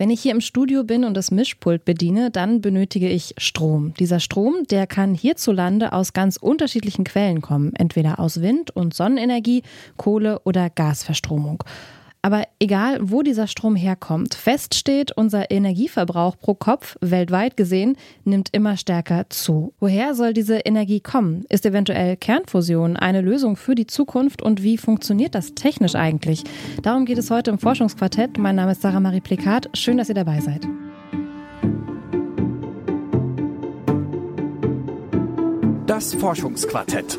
Wenn ich hier im Studio bin und das Mischpult bediene, dann benötige ich Strom. Dieser Strom, der kann hierzulande aus ganz unterschiedlichen Quellen kommen, entweder aus Wind- und Sonnenenergie, Kohle oder Gasverstromung. Aber egal, wo dieser Strom herkommt, fest steht, unser Energieverbrauch pro Kopf weltweit gesehen nimmt immer stärker zu. Woher soll diese Energie kommen? Ist eventuell Kernfusion eine Lösung für die Zukunft und wie funktioniert das technisch eigentlich? Darum geht es heute im Forschungsquartett. Mein Name ist Sarah Marie Plikat. Schön, dass ihr dabei seid. Das Forschungsquartett.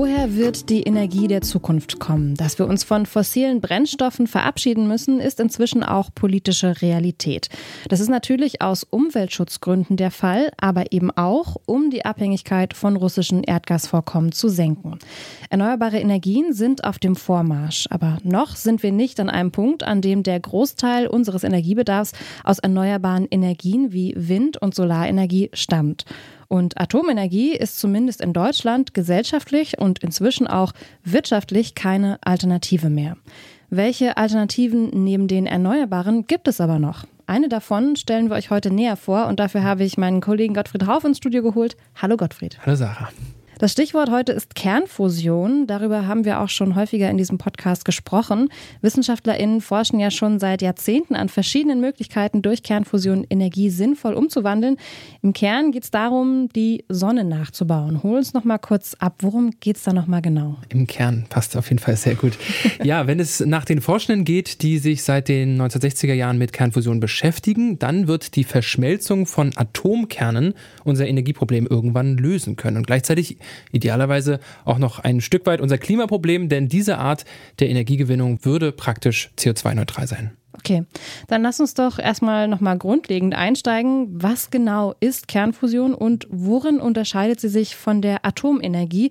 Woher wird die Energie der Zukunft kommen? Dass wir uns von fossilen Brennstoffen verabschieden müssen, ist inzwischen auch politische Realität. Das ist natürlich aus Umweltschutzgründen der Fall, aber eben auch, um die Abhängigkeit von russischen Erdgasvorkommen zu senken. Erneuerbare Energien sind auf dem Vormarsch, aber noch sind wir nicht an einem Punkt, an dem der Großteil unseres Energiebedarfs aus erneuerbaren Energien wie Wind- und Solarenergie stammt. Und Atomenergie ist zumindest in Deutschland gesellschaftlich und inzwischen auch wirtschaftlich keine Alternative mehr. Welche Alternativen neben den Erneuerbaren gibt es aber noch? Eine davon stellen wir euch heute näher vor und dafür habe ich meinen Kollegen Gottfried Hauf ins Studio geholt. Hallo Gottfried. Hallo Sarah. Das Stichwort heute ist Kernfusion. Darüber haben wir auch schon häufiger in diesem Podcast gesprochen. WissenschaftlerInnen forschen ja schon seit Jahrzehnten an verschiedenen Möglichkeiten, durch Kernfusion Energie sinnvoll umzuwandeln. Im Kern geht es darum, die Sonne nachzubauen. Hol uns noch mal kurz ab. Worum geht es da noch mal genau? Im Kern passt auf jeden Fall sehr gut. ja, wenn es nach den Forschenden geht, die sich seit den 1960er Jahren mit Kernfusion beschäftigen, dann wird die Verschmelzung von Atomkernen unser Energieproblem irgendwann lösen können. Und gleichzeitig idealerweise auch noch ein Stück weit unser Klimaproblem, denn diese Art der Energiegewinnung würde praktisch CO2-neutral sein. Okay, dann lass uns doch erstmal nochmal grundlegend einsteigen. Was genau ist Kernfusion und worin unterscheidet sie sich von der Atomenergie?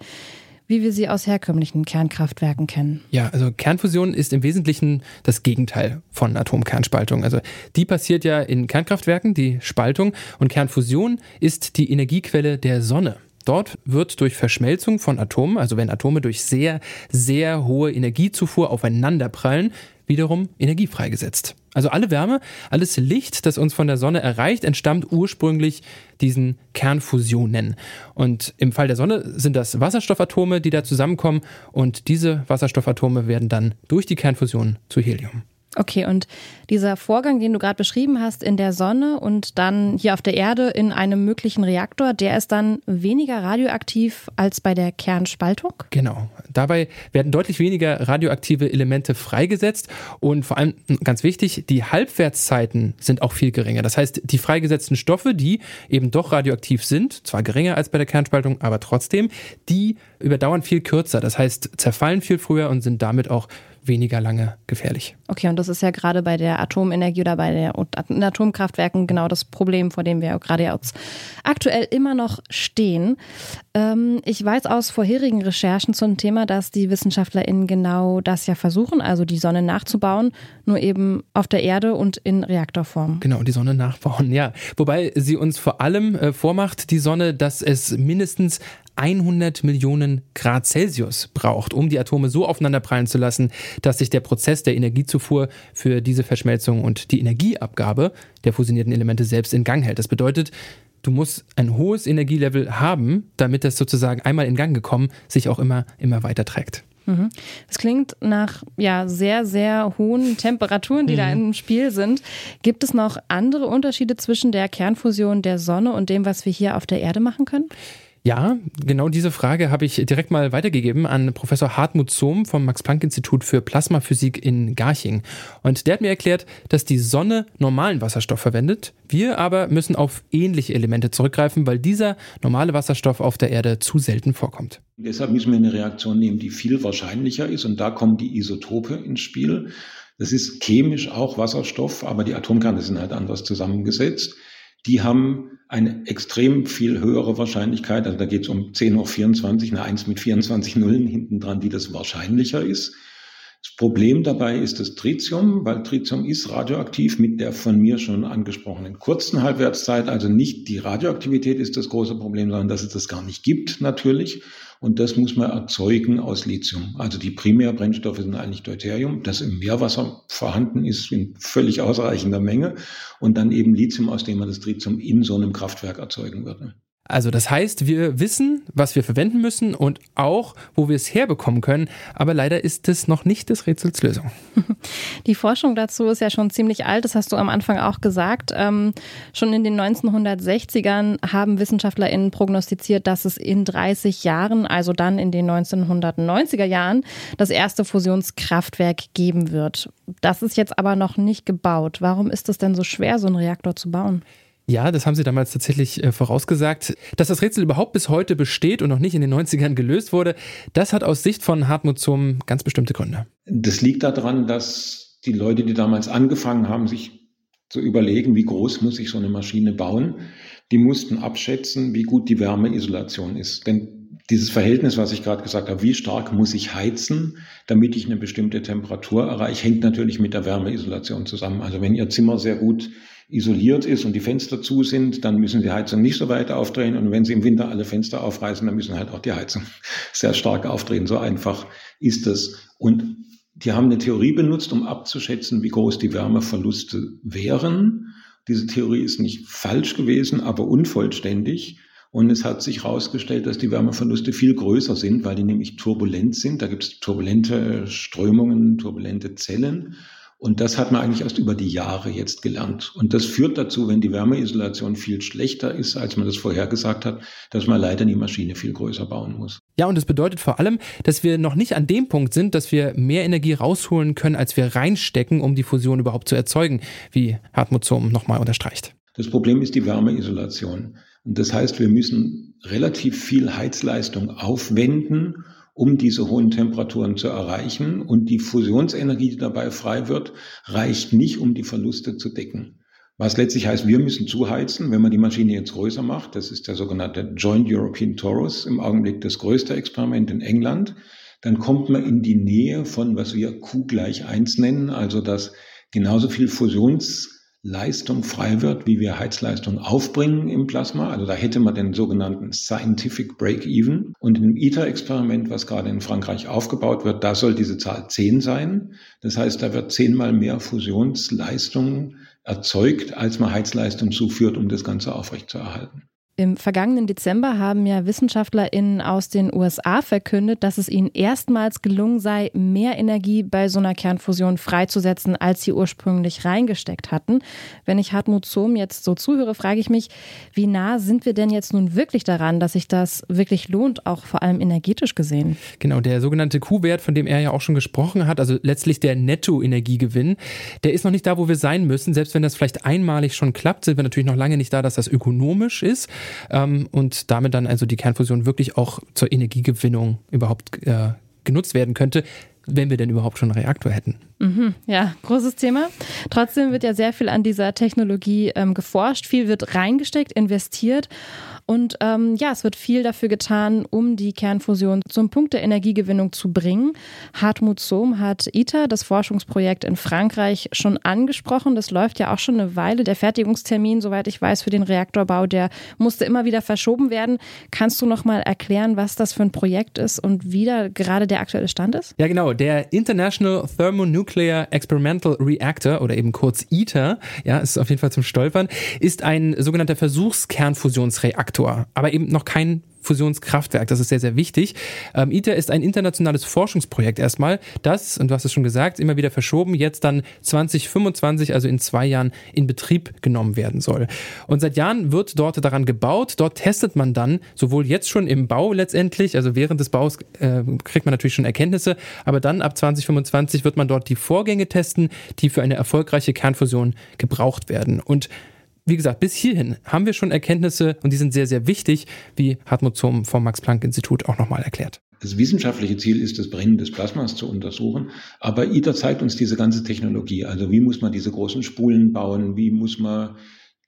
wie wir sie aus herkömmlichen Kernkraftwerken kennen. Ja, also Kernfusion ist im Wesentlichen das Gegenteil von Atomkernspaltung. Also die passiert ja in Kernkraftwerken, die Spaltung, und Kernfusion ist die Energiequelle der Sonne. Dort wird durch Verschmelzung von Atomen, also wenn Atome durch sehr, sehr hohe Energiezufuhr aufeinanderprallen, wiederum Energie freigesetzt. Also alle Wärme, alles Licht, das uns von der Sonne erreicht, entstammt ursprünglich diesen Kernfusionen. Und im Fall der Sonne sind das Wasserstoffatome, die da zusammenkommen und diese Wasserstoffatome werden dann durch die Kernfusion zu Helium. Okay, und dieser Vorgang, den du gerade beschrieben hast, in der Sonne und dann hier auf der Erde in einem möglichen Reaktor, der ist dann weniger radioaktiv als bei der Kernspaltung? Genau. Dabei werden deutlich weniger radioaktive Elemente freigesetzt und vor allem ganz wichtig, die Halbwertszeiten sind auch viel geringer. Das heißt, die freigesetzten Stoffe, die eben doch radioaktiv sind, zwar geringer als bei der Kernspaltung, aber trotzdem, die überdauern viel kürzer. Das heißt, zerfallen viel früher und sind damit auch weniger lange gefährlich. Okay, und das ist ja gerade bei der Atomenergie oder bei den Atomkraftwerken genau das Problem, vor dem wir gerade jetzt aktuell immer noch stehen. Ähm, ich weiß aus vorherigen Recherchen zum Thema, dass die WissenschaftlerInnen genau das ja versuchen, also die Sonne nachzubauen, nur eben auf der Erde und in Reaktorform. Genau, die Sonne nachbauen, ja. Wobei sie uns vor allem äh, vormacht, die Sonne, dass es mindestens 100 Millionen Grad Celsius braucht, um die Atome so aufeinanderprallen zu lassen, dass sich der Prozess der Energiezufuhr für diese Verschmelzung und die Energieabgabe der fusionierten Elemente selbst in Gang hält. Das bedeutet, du musst ein hohes Energielevel haben, damit das sozusagen einmal in Gang gekommen sich auch immer, immer weiter trägt. Mhm. Das klingt nach ja, sehr, sehr hohen Temperaturen, die mhm. da im Spiel sind. Gibt es noch andere Unterschiede zwischen der Kernfusion der Sonne und dem, was wir hier auf der Erde machen können? Ja, genau diese Frage habe ich direkt mal weitergegeben an Professor Hartmut Zohm vom Max-Planck-Institut für Plasmaphysik in Garching. Und der hat mir erklärt, dass die Sonne normalen Wasserstoff verwendet. Wir aber müssen auf ähnliche Elemente zurückgreifen, weil dieser normale Wasserstoff auf der Erde zu selten vorkommt. Deshalb müssen wir eine Reaktion nehmen, die viel wahrscheinlicher ist. Und da kommen die Isotope ins Spiel. Das ist chemisch auch Wasserstoff, aber die Atomkerne sind halt anders zusammengesetzt die haben eine extrem viel höhere Wahrscheinlichkeit, also da geht es um 10 hoch 24, eine 1 mit 24 Nullen hinten dran, die das wahrscheinlicher ist. Das Problem dabei ist das Tritium, weil Tritium ist radioaktiv mit der von mir schon angesprochenen kurzen Halbwertszeit. Also nicht die Radioaktivität ist das große Problem, sondern dass es das gar nicht gibt natürlich. Und das muss man erzeugen aus Lithium. Also die Primärbrennstoffe sind eigentlich Deuterium, das im Meerwasser vorhanden ist in völlig ausreichender Menge. Und dann eben Lithium, aus dem man das Tritium in so einem Kraftwerk erzeugen würde. Also das heißt, wir wissen, was wir verwenden müssen und auch, wo wir es herbekommen können. Aber leider ist es noch nicht des Rätsels Lösung. Die Forschung dazu ist ja schon ziemlich alt, das hast du am Anfang auch gesagt. Ähm, schon in den 1960ern haben WissenschaftlerInnen prognostiziert, dass es in 30 Jahren, also dann in den 1990er Jahren, das erste Fusionskraftwerk geben wird. Das ist jetzt aber noch nicht gebaut. Warum ist es denn so schwer, so einen Reaktor zu bauen? Ja, das haben sie damals tatsächlich äh, vorausgesagt. Dass das Rätsel überhaupt bis heute besteht und noch nicht in den 90ern gelöst wurde, das hat aus Sicht von Hartmut Zum ganz bestimmte Gründe. Das liegt daran, dass die Leute, die damals angefangen haben, sich zu überlegen, wie groß muss ich so eine Maschine bauen, die mussten abschätzen, wie gut die Wärmeisolation ist. Denn dieses Verhältnis, was ich gerade gesagt habe, wie stark muss ich heizen, damit ich eine bestimmte Temperatur erreiche, hängt natürlich mit der Wärmeisolation zusammen. Also wenn Ihr Zimmer sehr gut isoliert ist und die Fenster zu sind, dann müssen die Heizung nicht so weit aufdrehen. Und wenn sie im Winter alle Fenster aufreißen, dann müssen halt auch die Heizung sehr stark aufdrehen. So einfach ist es. Und die haben eine Theorie benutzt, um abzuschätzen, wie groß die Wärmeverluste wären. Diese Theorie ist nicht falsch gewesen, aber unvollständig. Und es hat sich herausgestellt, dass die Wärmeverluste viel größer sind, weil die nämlich turbulent sind. Da gibt es turbulente Strömungen, turbulente Zellen. Und das hat man eigentlich erst über die Jahre jetzt gelernt. Und das führt dazu, wenn die Wärmeisolation viel schlechter ist, als man das vorhergesagt hat, dass man leider die Maschine viel größer bauen muss. Ja, und das bedeutet vor allem, dass wir noch nicht an dem Punkt sind, dass wir mehr Energie rausholen können, als wir reinstecken, um die Fusion überhaupt zu erzeugen, wie Hartmut Zohm nochmal unterstreicht. Das Problem ist die Wärmeisolation. Und das heißt, wir müssen relativ viel Heizleistung aufwenden, um diese hohen Temperaturen zu erreichen. Und die Fusionsenergie, die dabei frei wird, reicht nicht, um die Verluste zu decken. Was letztlich heißt, wir müssen zuheizen, wenn man die Maschine jetzt größer macht. Das ist der sogenannte Joint European Torus, im Augenblick das größte Experiment in England. Dann kommt man in die Nähe von, was wir Q gleich eins nennen, also dass genauso viel Fusions Leistung frei wird, wie wir Heizleistung aufbringen im Plasma. Also da hätte man den sogenannten Scientific Break-Even. Und im ITER-Experiment, was gerade in Frankreich aufgebaut wird, da soll diese Zahl 10 sein. Das heißt, da wird zehnmal mehr Fusionsleistung erzeugt, als man Heizleistung zuführt, um das Ganze aufrechtzuerhalten. Im vergangenen Dezember haben ja WissenschaftlerInnen aus den USA verkündet, dass es ihnen erstmals gelungen sei, mehr Energie bei so einer Kernfusion freizusetzen, als sie ursprünglich reingesteckt hatten. Wenn ich Hartmut Zohm jetzt so zuhöre, frage ich mich, wie nah sind wir denn jetzt nun wirklich daran, dass sich das wirklich lohnt, auch vor allem energetisch gesehen? Genau, der sogenannte Q-Wert, von dem er ja auch schon gesprochen hat, also letztlich der Nettoenergiegewinn, der ist noch nicht da, wo wir sein müssen. Selbst wenn das vielleicht einmalig schon klappt, sind wir natürlich noch lange nicht da, dass das ökonomisch ist ähm, und damit dann also die Kernfusion wirklich auch zur Energiegewinnung überhaupt äh, genutzt werden könnte, wenn wir denn überhaupt schon einen Reaktor hätten. Mhm, ja, großes Thema. Trotzdem wird ja sehr viel an dieser Technologie ähm, geforscht, viel wird reingesteckt, investiert. Und ähm, ja, es wird viel dafür getan, um die Kernfusion zum Punkt der Energiegewinnung zu bringen. Hartmut Sohm hat ITER, das Forschungsprojekt in Frankreich, schon angesprochen. Das läuft ja auch schon eine Weile. Der Fertigungstermin, soweit ich weiß, für den Reaktorbau, der musste immer wieder verschoben werden. Kannst du noch mal erklären, was das für ein Projekt ist und wie da gerade der aktuelle Stand ist? Ja, genau. Der International Thermonuclear Experimental Reactor oder eben kurz ITER, ja, ist auf jeden Fall zum Stolpern, ist ein sogenannter Versuchskernfusionsreaktor. Reaktor, aber eben noch kein Fusionskraftwerk. Das ist sehr, sehr wichtig. Ähm, ITER ist ein internationales Forschungsprojekt erstmal, das, und du hast es schon gesagt, immer wieder verschoben, jetzt dann 2025, also in zwei Jahren, in Betrieb genommen werden soll. Und seit Jahren wird dort daran gebaut. Dort testet man dann sowohl jetzt schon im Bau letztendlich, also während des Baus äh, kriegt man natürlich schon Erkenntnisse, aber dann ab 2025 wird man dort die Vorgänge testen, die für eine erfolgreiche Kernfusion gebraucht werden. Und wie gesagt, bis hierhin haben wir schon Erkenntnisse und die sind sehr, sehr wichtig, wie Hartmut Zohm vom Max-Planck-Institut auch nochmal erklärt. Das wissenschaftliche Ziel ist, das Brennen des Plasmas zu untersuchen. Aber ITER zeigt uns diese ganze Technologie. Also wie muss man diese großen Spulen bauen? Wie muss man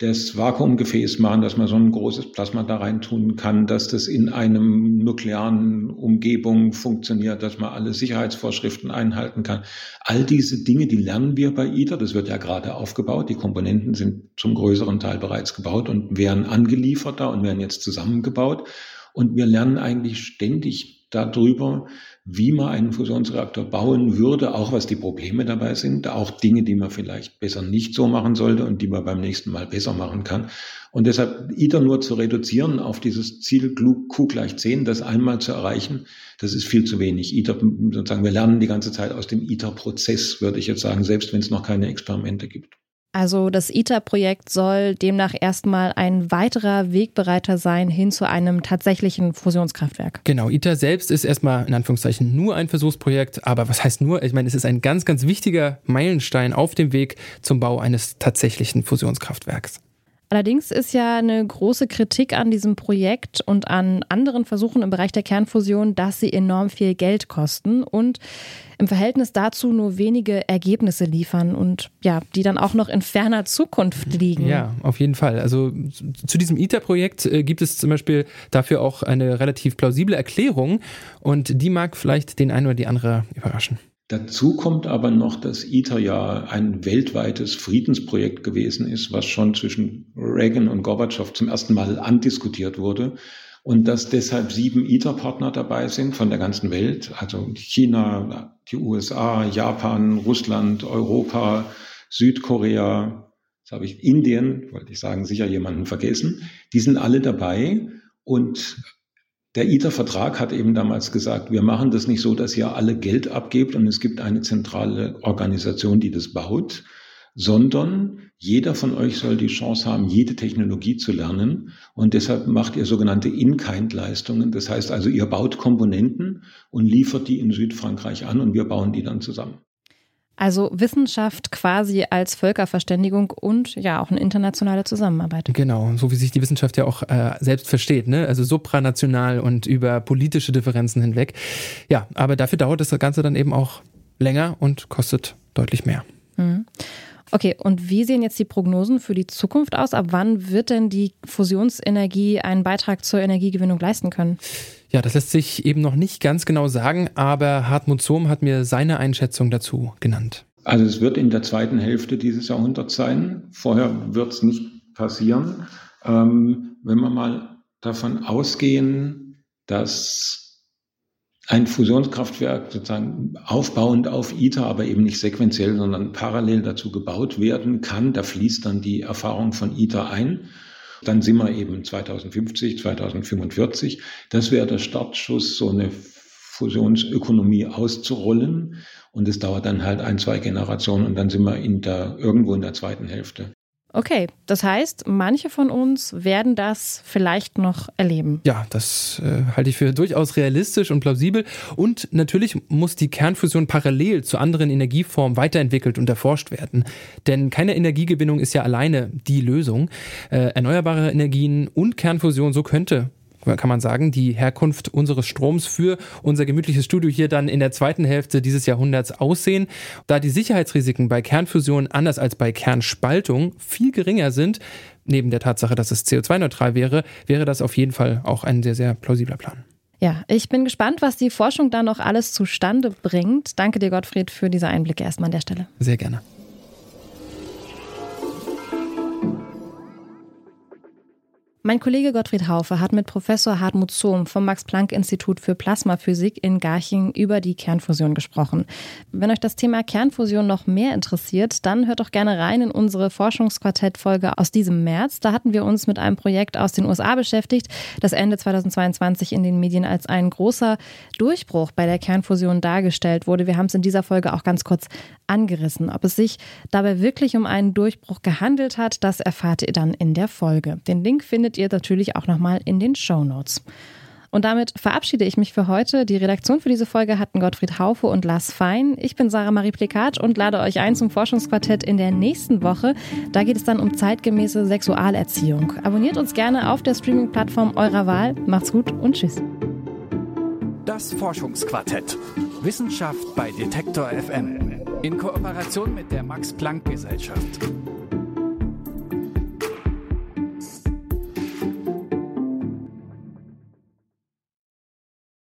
das Vakuumgefäß machen, dass man so ein großes Plasma da rein tun kann, dass das in einem nuklearen Umgebung funktioniert, dass man alle Sicherheitsvorschriften einhalten kann. All diese Dinge, die lernen wir bei ITER. Das wird ja gerade aufgebaut. Die Komponenten sind zum größeren Teil bereits gebaut und werden angeliefert da und werden jetzt zusammengebaut. Und wir lernen eigentlich ständig darüber, wie man einen Fusionsreaktor bauen würde, auch was die Probleme dabei sind, auch Dinge, die man vielleicht besser nicht so machen sollte und die man beim nächsten Mal besser machen kann. Und deshalb ITER nur zu reduzieren auf dieses Ziel Q gleich 10, das einmal zu erreichen, das ist viel zu wenig. ITER, sozusagen, wir lernen die ganze Zeit aus dem ITER-Prozess, würde ich jetzt sagen, selbst wenn es noch keine Experimente gibt. Also das ITER-Projekt soll demnach erstmal ein weiterer Wegbereiter sein hin zu einem tatsächlichen Fusionskraftwerk. Genau, ITER selbst ist erstmal in Anführungszeichen nur ein Versuchsprojekt, aber was heißt nur? Ich meine, es ist ein ganz, ganz wichtiger Meilenstein auf dem Weg zum Bau eines tatsächlichen Fusionskraftwerks. Allerdings ist ja eine große Kritik an diesem Projekt und an anderen Versuchen im Bereich der Kernfusion, dass sie enorm viel Geld kosten und im Verhältnis dazu nur wenige Ergebnisse liefern und ja, die dann auch noch in ferner Zukunft liegen. Ja, auf jeden Fall. Also zu diesem ITER-Projekt äh, gibt es zum Beispiel dafür auch eine relativ plausible Erklärung und die mag vielleicht den einen oder die andere überraschen. Dazu kommt aber noch, dass ITER ja ein weltweites Friedensprojekt gewesen ist, was schon zwischen Reagan und Gorbatschow zum ersten Mal andiskutiert wurde. Und dass deshalb sieben ITER-Partner dabei sind von der ganzen Welt, also China, die USA, Japan, Russland, Europa, Südkorea, jetzt habe ich Indien, wollte ich sagen, sicher jemanden vergessen. Die sind alle dabei und der ITER-Vertrag hat eben damals gesagt, wir machen das nicht so, dass ihr alle Geld abgebt und es gibt eine zentrale Organisation, die das baut, sondern jeder von euch soll die Chance haben, jede Technologie zu lernen. Und deshalb macht ihr sogenannte In-Kind-Leistungen. Das heißt also, ihr baut Komponenten und liefert die in Südfrankreich an und wir bauen die dann zusammen. Also Wissenschaft quasi als Völkerverständigung und ja auch eine internationale Zusammenarbeit. Genau, so wie sich die Wissenschaft ja auch äh, selbst versteht, ne? also supranational und über politische Differenzen hinweg. Ja, aber dafür dauert das Ganze dann eben auch länger und kostet deutlich mehr. Mhm. Okay, und wie sehen jetzt die Prognosen für die Zukunft aus? Ab wann wird denn die Fusionsenergie einen Beitrag zur Energiegewinnung leisten können? Ja, das lässt sich eben noch nicht ganz genau sagen, aber Hartmut Zohm hat mir seine Einschätzung dazu genannt. Also es wird in der zweiten Hälfte dieses Jahrhunderts sein. Vorher wird es nicht passieren. Ähm, wenn wir mal davon ausgehen, dass ein Fusionskraftwerk sozusagen aufbauend auf ITER, aber eben nicht sequenziell, sondern parallel dazu gebaut werden kann, da fließt dann die Erfahrung von ITER ein. Dann sind wir eben 2050, 2045. Das wäre der Startschuss, so eine Fusionsökonomie auszurollen. Und es dauert dann halt ein, zwei Generationen und dann sind wir in der, irgendwo in der zweiten Hälfte. Okay, das heißt, manche von uns werden das vielleicht noch erleben. Ja, das äh, halte ich für durchaus realistisch und plausibel. Und natürlich muss die Kernfusion parallel zu anderen Energieformen weiterentwickelt und erforscht werden. Denn keine Energiegewinnung ist ja alleine die Lösung. Äh, erneuerbare Energien und Kernfusion, so könnte kann man sagen, die Herkunft unseres Stroms für unser gemütliches Studio hier dann in der zweiten Hälfte dieses Jahrhunderts aussehen. Da die Sicherheitsrisiken bei Kernfusion anders als bei Kernspaltung viel geringer sind, neben der Tatsache, dass es CO2-neutral wäre, wäre das auf jeden Fall auch ein sehr, sehr plausibler Plan. Ja, ich bin gespannt, was die Forschung da noch alles zustande bringt. Danke dir, Gottfried, für diese Einblicke erstmal an der Stelle. Sehr gerne. Mein Kollege Gottfried Haufe hat mit Professor Hartmut Zohm vom Max-Planck-Institut für Plasmaphysik in Garching über die Kernfusion gesprochen. Wenn euch das Thema Kernfusion noch mehr interessiert, dann hört doch gerne rein in unsere Forschungsquartett-Folge aus diesem März. Da hatten wir uns mit einem Projekt aus den USA beschäftigt, das Ende 2022 in den Medien als ein großer Durchbruch bei der Kernfusion dargestellt wurde. Wir haben es in dieser Folge auch ganz kurz angerissen. Ob es sich dabei wirklich um einen Durchbruch gehandelt hat, das erfahrt ihr dann in der Folge. Den Link findet findet ihr natürlich auch nochmal in den Show Notes. Und damit verabschiede ich mich für heute. Die Redaktion für diese Folge hatten Gottfried Haufe und Lars Fein. Ich bin Sarah Marie Plikat und lade euch ein zum Forschungsquartett in der nächsten Woche. Da geht es dann um zeitgemäße Sexualerziehung. Abonniert uns gerne auf der Streaming-Plattform eurer Wahl. Macht's gut und tschüss. Das Forschungsquartett. Wissenschaft bei Detektor FM. In Kooperation mit der Max-Planck-Gesellschaft.